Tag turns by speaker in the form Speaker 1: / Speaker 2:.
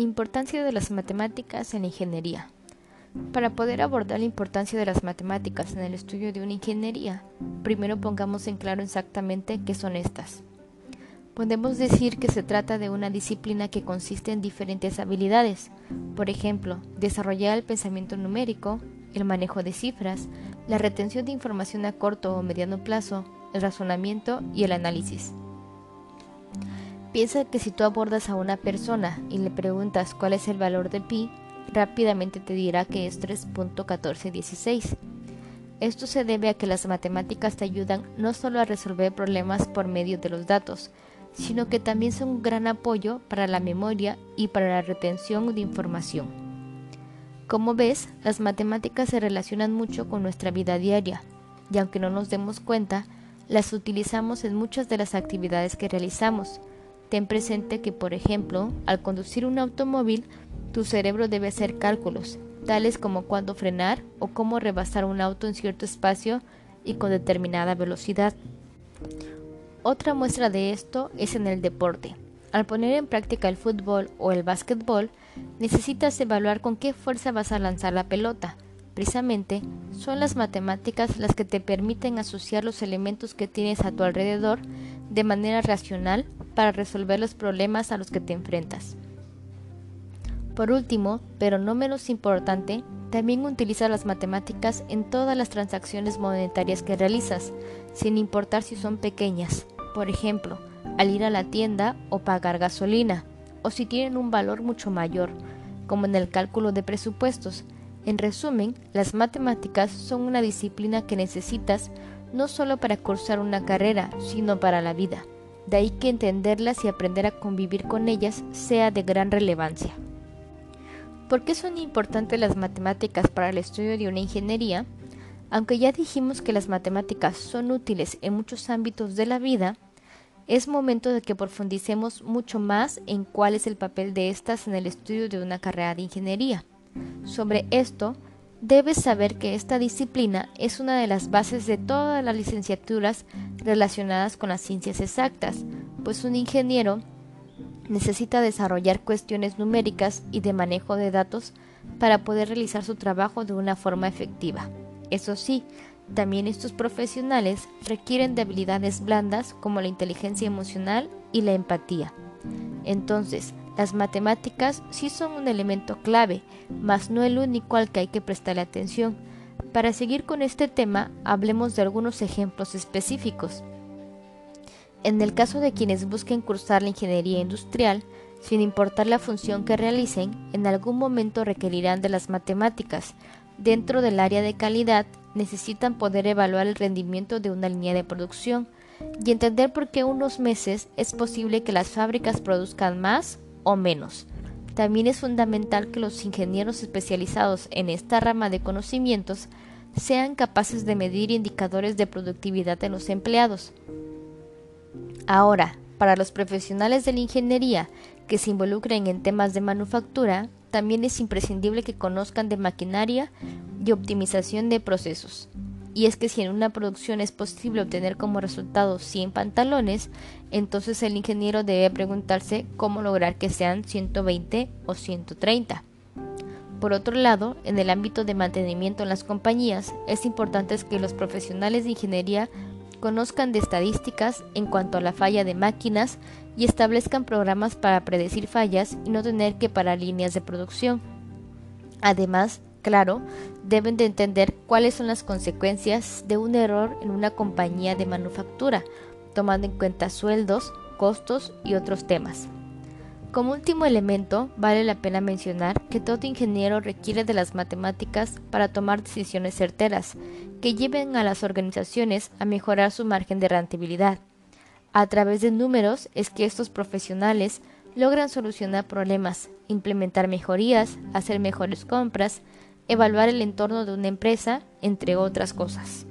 Speaker 1: Importancia de las matemáticas en la ingeniería. Para poder abordar la importancia de las matemáticas en el estudio de una ingeniería, primero pongamos en claro exactamente qué son estas. Podemos decir que se trata de una disciplina que consiste en diferentes habilidades, por ejemplo, desarrollar el pensamiento numérico, el manejo de cifras, la retención de información a corto o mediano plazo, el razonamiento y el análisis. Piensa que si tú abordas a una persona y le preguntas cuál es el valor de pi, rápidamente te dirá que es 3.1416. Esto se debe a que las matemáticas te ayudan no solo a resolver problemas por medio de los datos, sino que también son un gran apoyo para la memoria y para la retención de información. Como ves, las matemáticas se relacionan mucho con nuestra vida diaria, y aunque no nos demos cuenta, las utilizamos en muchas de las actividades que realizamos, Ten presente que, por ejemplo, al conducir un automóvil, tu cerebro debe hacer cálculos, tales como cuándo frenar o cómo rebasar un auto en cierto espacio y con determinada velocidad. Otra muestra de esto es en el deporte. Al poner en práctica el fútbol o el básquetbol, necesitas evaluar con qué fuerza vas a lanzar la pelota. Precisamente, son las matemáticas las que te permiten asociar los elementos que tienes a tu alrededor de manera racional para resolver los problemas a los que te enfrentas. Por último, pero no menos importante, también utiliza las matemáticas en todas las transacciones monetarias que realizas, sin importar si son pequeñas, por ejemplo, al ir a la tienda o pagar gasolina, o si tienen un valor mucho mayor, como en el cálculo de presupuestos. En resumen, las matemáticas son una disciplina que necesitas no solo para cursar una carrera, sino para la vida. De ahí que entenderlas y aprender a convivir con ellas sea de gran relevancia. ¿Por qué son importantes las matemáticas para el estudio de una ingeniería? Aunque ya dijimos que las matemáticas son útiles en muchos ámbitos de la vida, es momento de que profundicemos mucho más en cuál es el papel de estas en el estudio de una carrera de ingeniería. Sobre esto, debes saber que esta disciplina es una de las bases de todas las licenciaturas relacionadas con las ciencias exactas, pues un ingeniero necesita desarrollar cuestiones numéricas y de manejo de datos para poder realizar su trabajo de una forma efectiva. Eso sí, también estos profesionales requieren de habilidades blandas como la inteligencia emocional y la empatía. Entonces, las matemáticas sí son un elemento clave, mas no el único al que hay que prestarle atención. Para seguir con este tema, hablemos de algunos ejemplos específicos. En el caso de quienes busquen cursar la ingeniería industrial, sin importar la función que realicen, en algún momento requerirán de las matemáticas. Dentro del área de calidad, necesitan poder evaluar el rendimiento de una línea de producción y entender por qué unos meses es posible que las fábricas produzcan más o menos. También es fundamental que los ingenieros especializados en esta rama de conocimientos sean capaces de medir indicadores de productividad en los empleados. Ahora, para los profesionales de la ingeniería que se involucren en temas de manufactura, también es imprescindible que conozcan de maquinaria y optimización de procesos. Y es que si en una producción es posible obtener como resultado 100 pantalones, entonces el ingeniero debe preguntarse cómo lograr que sean 120 o 130. Por otro lado, en el ámbito de mantenimiento en las compañías, es importante que los profesionales de ingeniería conozcan de estadísticas en cuanto a la falla de máquinas y establezcan programas para predecir fallas y no tener que parar líneas de producción. Además, claro, deben de entender cuáles son las consecuencias de un error en una compañía de manufactura, tomando en cuenta sueldos, costos y otros temas. Como último elemento, vale la pena mencionar que todo ingeniero requiere de las matemáticas para tomar decisiones certeras, que lleven a las organizaciones a mejorar su margen de rentabilidad. A través de números es que estos profesionales logran solucionar problemas, implementar mejorías, hacer mejores compras, evaluar el entorno de una empresa, entre otras cosas.